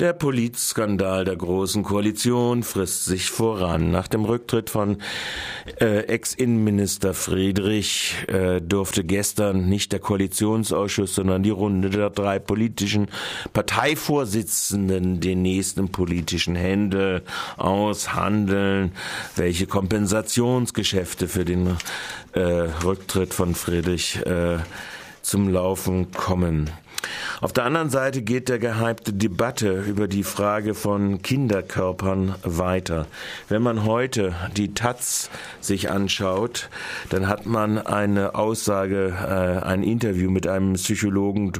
Der Politskandal der Großen Koalition frisst sich voran. Nach dem Rücktritt von äh, Ex-Innenminister Friedrich äh, durfte gestern nicht der Koalitionsausschuss, sondern die Runde der drei politischen Parteivorsitzenden den nächsten politischen Händel aushandeln, welche Kompensationsgeschäfte für den äh, Rücktritt von Friedrich äh, zum Laufen kommen. Auf der anderen Seite geht der gehypte Debatte über die Frage von Kinderkörpern weiter. Wenn man heute die Taz sich anschaut, dann hat man eine Aussage, äh, ein Interview mit einem Psychologen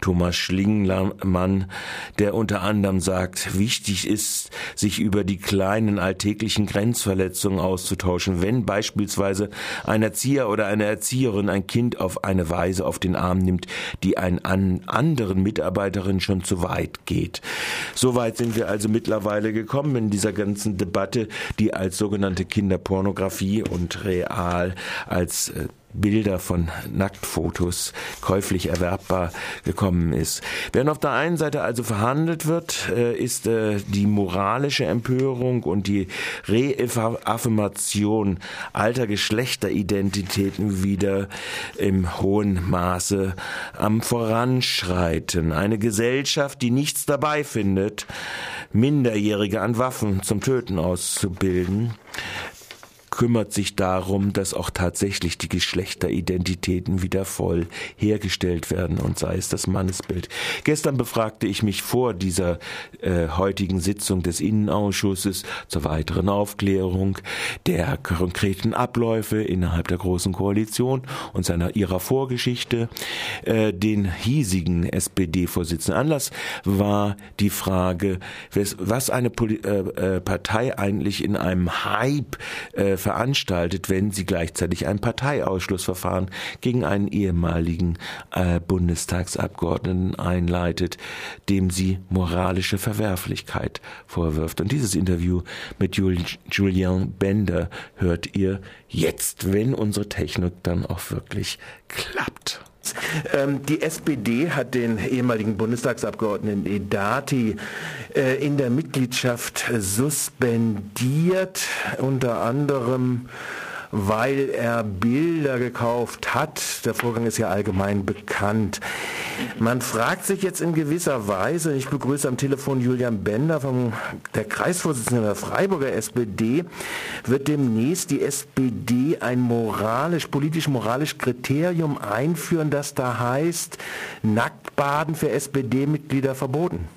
Thomas Schlingmann, der unter anderem sagt, wichtig ist, sich über die kleinen alltäglichen Grenzverletzungen auszutauschen, wenn beispielsweise ein Erzieher oder eine Erzieherin ein Kind auf eine Weise auf den Arm nimmt, die ein an anderen Mitarbeiterinnen schon zu weit geht. Soweit sind wir also mittlerweile gekommen in dieser ganzen Debatte, die als sogenannte Kinderpornografie und real als äh, Bilder von Nacktfotos käuflich erwerbbar gekommen ist. Während auf der einen Seite also verhandelt wird, äh, ist äh, die moralische Empörung und die Reaffirmation alter Geschlechteridentitäten wieder im hohen Maße am Voranschreiten. Eine Gesellschaft, die nichts dabei findet, Minderjährige an Waffen zum Töten auszubilden, kümmert sich darum, dass auch tatsächlich die Geschlechteridentitäten wieder voll hergestellt werden und sei es das Mannesbild. Gestern befragte ich mich vor dieser äh, heutigen Sitzung des Innenausschusses zur weiteren Aufklärung der konkreten Abläufe innerhalb der Großen Koalition und seiner ihrer Vorgeschichte äh, den hiesigen SPD-Vorsitzenden. Anlass war die Frage, was eine Poli äh, äh, Partei eigentlich in einem Hype äh, veranstaltet, wenn sie gleichzeitig ein Parteiausschlussverfahren gegen einen ehemaligen äh, Bundestagsabgeordneten einleitet, dem sie moralische Verwerflichkeit vorwirft. Und dieses Interview mit Julien Bender hört ihr jetzt, wenn unsere Technik dann auch wirklich klappt. Ähm, die SPD hat den ehemaligen Bundestagsabgeordneten Edati äh, in der Mitgliedschaft suspendiert, unter anderem weil er Bilder gekauft hat. Der Vorgang ist ja allgemein bekannt. Man fragt sich jetzt in gewisser Weise, ich begrüße am Telefon Julian Bender, vom, der Kreisvorsitzende der Freiburger SPD, wird demnächst die SPD ein moralisch, politisch-moralisch Kriterium einführen, das da heißt, Nacktbaden für SPD-Mitglieder verboten?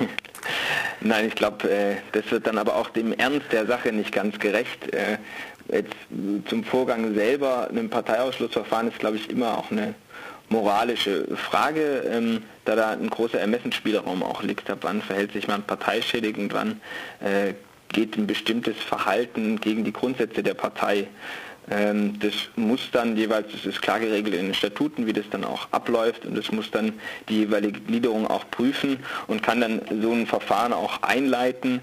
Nein, ich glaube, äh, das wird dann aber auch dem Ernst der Sache nicht ganz gerecht. Äh, Jetzt zum Vorgang selber, ein Parteiausschlussverfahren ist, glaube ich, immer auch eine moralische Frage, ähm, da da ein großer Ermessensspielraum auch liegt. Ab wann verhält sich man parteischädigend, wann äh, geht ein bestimmtes Verhalten gegen die Grundsätze der Partei. Ähm, das muss dann jeweils, das ist klar geregelt in den Statuten, wie das dann auch abläuft und das muss dann die jeweilige Gliederung auch prüfen und kann dann so ein Verfahren auch einleiten.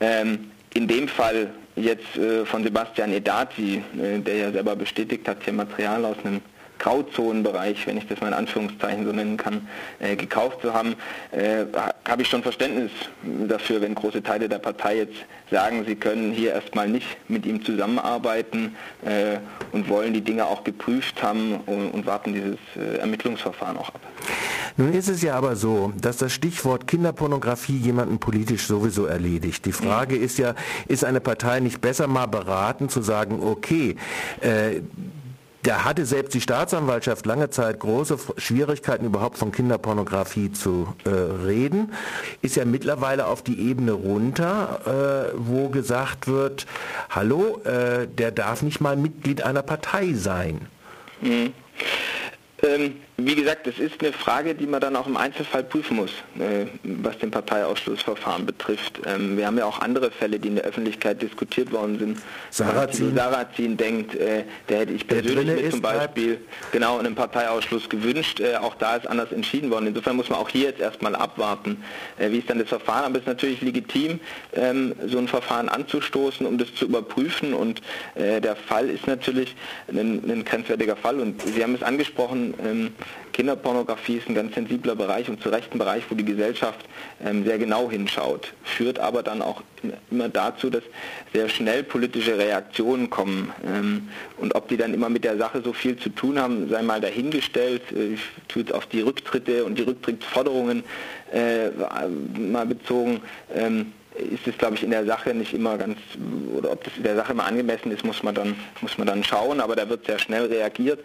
Ähm, in dem Fall jetzt äh, von Sebastian Edati, äh, der ja selber bestätigt hat, hier Material aus einem Grauzonenbereich, wenn ich das mal in Anführungszeichen so nennen kann, äh, gekauft zu haben, äh, habe ich schon Verständnis dafür, wenn große Teile der Partei jetzt sagen, sie können hier erstmal nicht mit ihm zusammenarbeiten äh, und wollen die Dinge auch geprüft haben und, und warten dieses äh, Ermittlungsverfahren auch ab. Nun ist es ja aber so, dass das Stichwort Kinderpornografie jemanden politisch sowieso erledigt. Die Frage ist ja, ist eine Partei nicht besser mal beraten zu sagen, okay, äh, da hatte selbst die Staatsanwaltschaft lange Zeit große Schwierigkeiten, überhaupt von Kinderpornografie zu äh, reden. Ist ja mittlerweile auf die Ebene runter, äh, wo gesagt wird, hallo, äh, der darf nicht mal Mitglied einer Partei sein. Mhm. Ähm, wie gesagt, das ist eine Frage, die man dann auch im Einzelfall prüfen muss, äh, was den Parteiausschlussverfahren betrifft. Ähm, wir haben ja auch andere Fälle, die in der Öffentlichkeit diskutiert worden sind. Sarazin, Sarazin denkt, äh, der hätte ich persönlich mir zum Beispiel genau einen Parteiausschluss gewünscht. Äh, auch da ist anders entschieden worden. Insofern muss man auch hier jetzt erstmal abwarten, äh, wie ist dann das Verfahren. Aber es ist natürlich legitim, ähm, so ein Verfahren anzustoßen, um das zu überprüfen. Und der Fall ist natürlich ein, ein grenzwertiger Fall. Und Sie haben es angesprochen, ähm, Kinderpornografie ist ein ganz sensibler Bereich und zu Recht ein Bereich, wo die Gesellschaft ähm, sehr genau hinschaut, führt aber dann auch immer dazu, dass sehr schnell politische Reaktionen kommen. Ähm, und ob die dann immer mit der Sache so viel zu tun haben, sei mal dahingestellt. Äh, ich tue jetzt auf die Rücktritte und die Rücktrittsforderungen äh, mal bezogen. Ähm, ist es, glaube ich, in der Sache nicht immer ganz, oder ob das in der Sache immer angemessen ist, muss man dann, muss man dann schauen, aber da wird sehr schnell reagiert.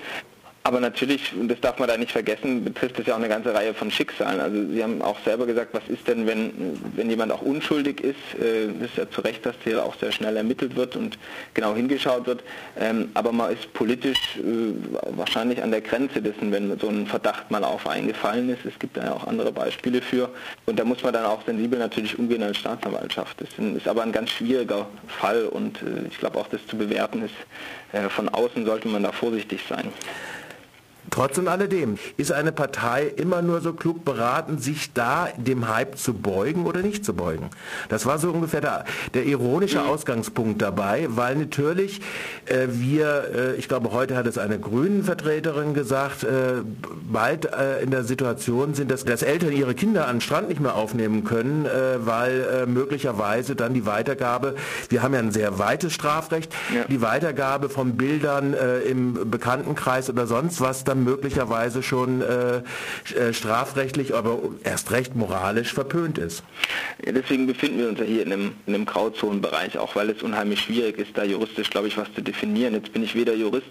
Aber natürlich, und das darf man da nicht vergessen, betrifft es ja auch eine ganze Reihe von Schicksalen. Also Sie haben auch selber gesagt, was ist denn, wenn, wenn jemand auch unschuldig ist? Äh, ist ja zu Recht, dass hier auch sehr schnell ermittelt wird und genau hingeschaut wird. Ähm, aber man ist politisch äh, wahrscheinlich an der Grenze dessen, wenn so ein Verdacht mal auf eingefallen ist. Es gibt da ja auch andere Beispiele für. Und da muss man dann auch sensibel natürlich umgehen als Staatsanwaltschaft. Das ist aber ein ganz schwieriger Fall und äh, ich glaube auch, das zu bewerten ist, äh, von außen sollte man da vorsichtig sein. Trotz und alledem, ist eine Partei immer nur so klug beraten, sich da dem Hype zu beugen oder nicht zu beugen? Das war so ungefähr der, der ironische mhm. Ausgangspunkt dabei, weil natürlich äh, wir, äh, ich glaube, heute hat es eine Grünen-Vertreterin gesagt, äh, bald äh, in der Situation sind, dass, dass Eltern ihre Kinder an den Strand nicht mehr aufnehmen können, äh, weil äh, möglicherweise dann die Weitergabe, wir haben ja ein sehr weites Strafrecht, ja. die Weitergabe von Bildern im Bekanntenkreis oder sonst was, dann möglicherweise schon äh, äh, strafrechtlich, aber erst recht moralisch verpönt ist. Ja, deswegen befinden wir uns ja hier in einem, in einem Grauzonenbereich, auch weil es unheimlich schwierig ist, da juristisch, glaube ich, was zu definieren. Jetzt bin ich weder Jurist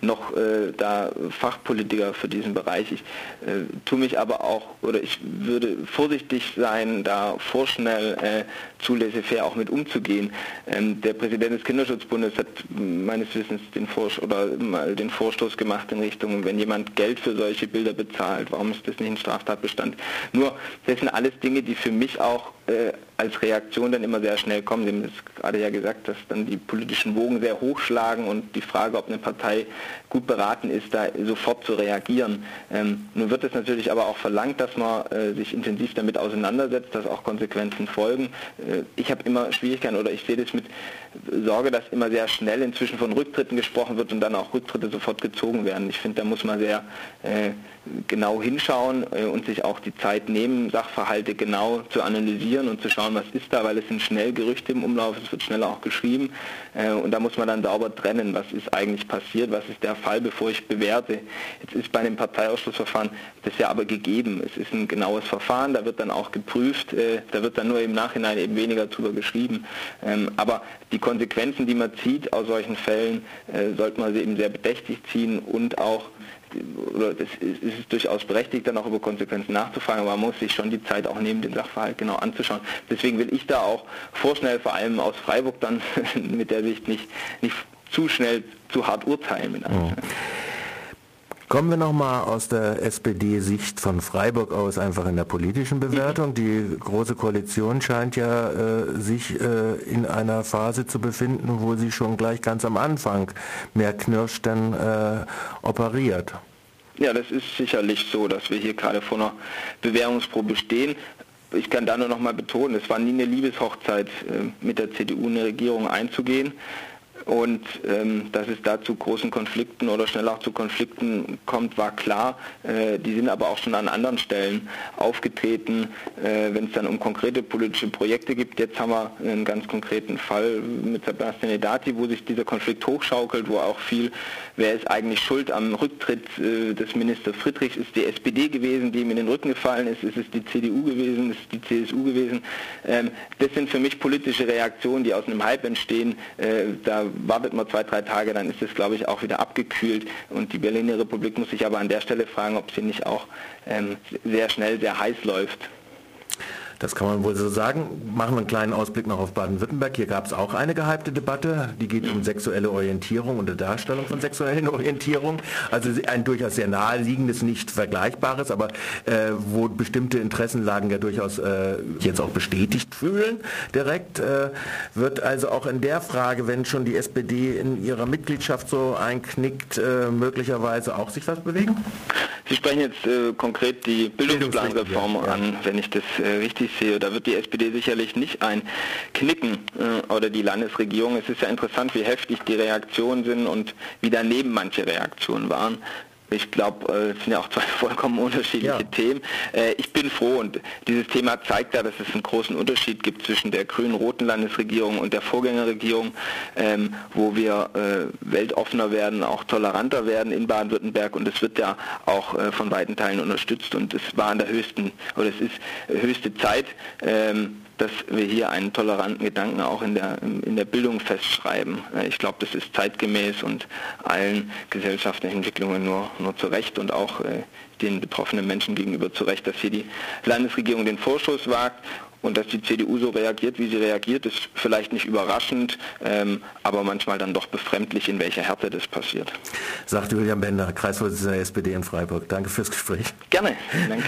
noch äh, da Fachpolitiker für diesen Bereich. Ich äh, tue mich aber auch, oder ich würde vorsichtig sein, da vorschnell äh, zu laissez-faire auch mit umzugehen. Ähm, der Präsident des Kinderschutzbundes hat meines Wissens den, Vors oder den Vorstoß gemacht in Richtung, wenn jemand Geld für solche Bilder bezahlt, warum ist das nicht ein Straftatbestand? Nur, das sind alles Dinge, die für mich auch äh, als Reaktion dann immer sehr schnell kommen. Sie haben es gerade ja gesagt, dass dann die politischen Wogen sehr hochschlagen und die Frage, ob eine Partei gut beraten ist, da sofort zu reagieren. Ähm, nun wird es natürlich aber auch verlangt, dass man äh, sich intensiv damit auseinandersetzt, dass auch Konsequenzen folgen. Äh, ich habe immer Schwierigkeiten oder ich sehe das mit Sorge, dass immer sehr schnell inzwischen von Rücktritten gesprochen wird und dann auch Rücktritte sofort gezogen werden. Ich finde, da muss man sehr äh, genau hinschauen äh, und sich auch die Zeit nehmen, Sachverhalte genau zu analysieren und zu schauen, was ist da, weil es sind schnell Gerüchte im Umlauf, es wird schneller auch geschrieben äh, und da muss man dann sauber trennen, was ist eigentlich passiert, was ist der Fall, bevor ich bewerte. Jetzt ist bei einem Parteiausschlussverfahren das ja aber gegeben. Es ist ein genaues Verfahren, da wird dann auch geprüft, äh, da wird dann nur im Nachhinein eben weniger drüber geschrieben. Ähm, aber die Konsequenzen, die man zieht aus solchen Fällen, sollte man sie eben sehr bedächtig ziehen und auch oder es ist, ist durchaus berechtigt, dann auch über Konsequenzen nachzufragen, aber man muss sich schon die Zeit auch nehmen, den Sachverhalt genau anzuschauen. Deswegen will ich da auch vorschnell, vor allem aus Freiburg dann mit der Sicht nicht, nicht zu schnell zu hart urteilen. Mit oh. Kommen wir nochmal aus der SPD-Sicht von Freiburg aus einfach in der politischen Bewertung. Die Große Koalition scheint ja äh, sich äh, in einer Phase zu befinden, wo sie schon gleich ganz am Anfang mehr knirscht denn äh, operiert. Ja, das ist sicherlich so, dass wir hier gerade vor einer Bewährungsprobe stehen. Ich kann da nur noch mal betonen, es war nie eine Liebeshochzeit, äh, mit der CDU eine Regierung einzugehen. Und ähm, dass es da zu großen Konflikten oder schnell auch zu Konflikten kommt, war klar. Äh, die sind aber auch schon an anderen Stellen aufgetreten, äh, wenn es dann um konkrete politische Projekte gibt. Jetzt haben wir einen ganz konkreten Fall mit Sebastian Edati, wo sich dieser Konflikt hochschaukelt, wo auch viel, wer ist eigentlich schuld am Rücktritt äh, des Ministers Friedrichs, ist die SPD gewesen, die ihm in den Rücken gefallen ist, ist es die CDU gewesen, ist es die CSU gewesen. Ähm, das sind für mich politische Reaktionen, die aus einem Hype entstehen. Äh, da wartet man zwei, drei Tage, dann ist es, glaube ich, auch wieder abgekühlt. Und die Berliner Republik muss sich aber an der Stelle fragen, ob sie nicht auch ähm, sehr schnell, sehr heiß läuft. Das kann man wohl so sagen. Machen wir einen kleinen Ausblick noch auf Baden-Württemberg. Hier gab es auch eine gehypte Debatte, die geht um sexuelle Orientierung und die Darstellung von sexuellen Orientierung. Also ein durchaus sehr naheliegendes, nicht vergleichbares, aber äh, wo bestimmte Interessenlagen ja durchaus äh, jetzt auch bestätigt fühlen direkt. Äh, wird also auch in der Frage, wenn schon die SPD in ihrer Mitgliedschaft so einknickt, äh, möglicherweise auch sich was bewegen? Sie sprechen jetzt äh, konkret die Bildungsplanreform ja, ja. an, wenn ich das äh, richtig sehe. Da wird die SPD sicherlich nicht einknicken äh, oder die Landesregierung. Es ist ja interessant, wie heftig die Reaktionen sind und wie daneben manche Reaktionen waren. Ich glaube, äh, es sind ja auch zwei vollkommen unterschiedliche ja. Themen. Äh, ich bin froh und dieses Thema zeigt ja, dass es einen großen Unterschied gibt zwischen der grünen-roten Landesregierung und der Vorgängerregierung, ähm, wo wir äh, weltoffener werden, auch toleranter werden in Baden-Württemberg und es wird ja auch von weiten Teilen unterstützt und es war an der höchsten, oder es ist höchste Zeit, ähm, dass wir hier einen toleranten Gedanken auch in der, in der Bildung festschreiben. Ich glaube, das ist zeitgemäß und allen gesellschaftlichen Entwicklungen nur, nur zu Recht und auch äh, den betroffenen Menschen gegenüber zu Recht, dass hier die Landesregierung den Vorschuss wagt und dass die CDU so reagiert, wie sie reagiert, ist vielleicht nicht überraschend, ähm, aber manchmal dann doch befremdlich, in welcher Härte das passiert. Sagt Julian Bender, Kreisvorsitzender der SPD in Freiburg. Danke fürs Gespräch. Gerne. Danke.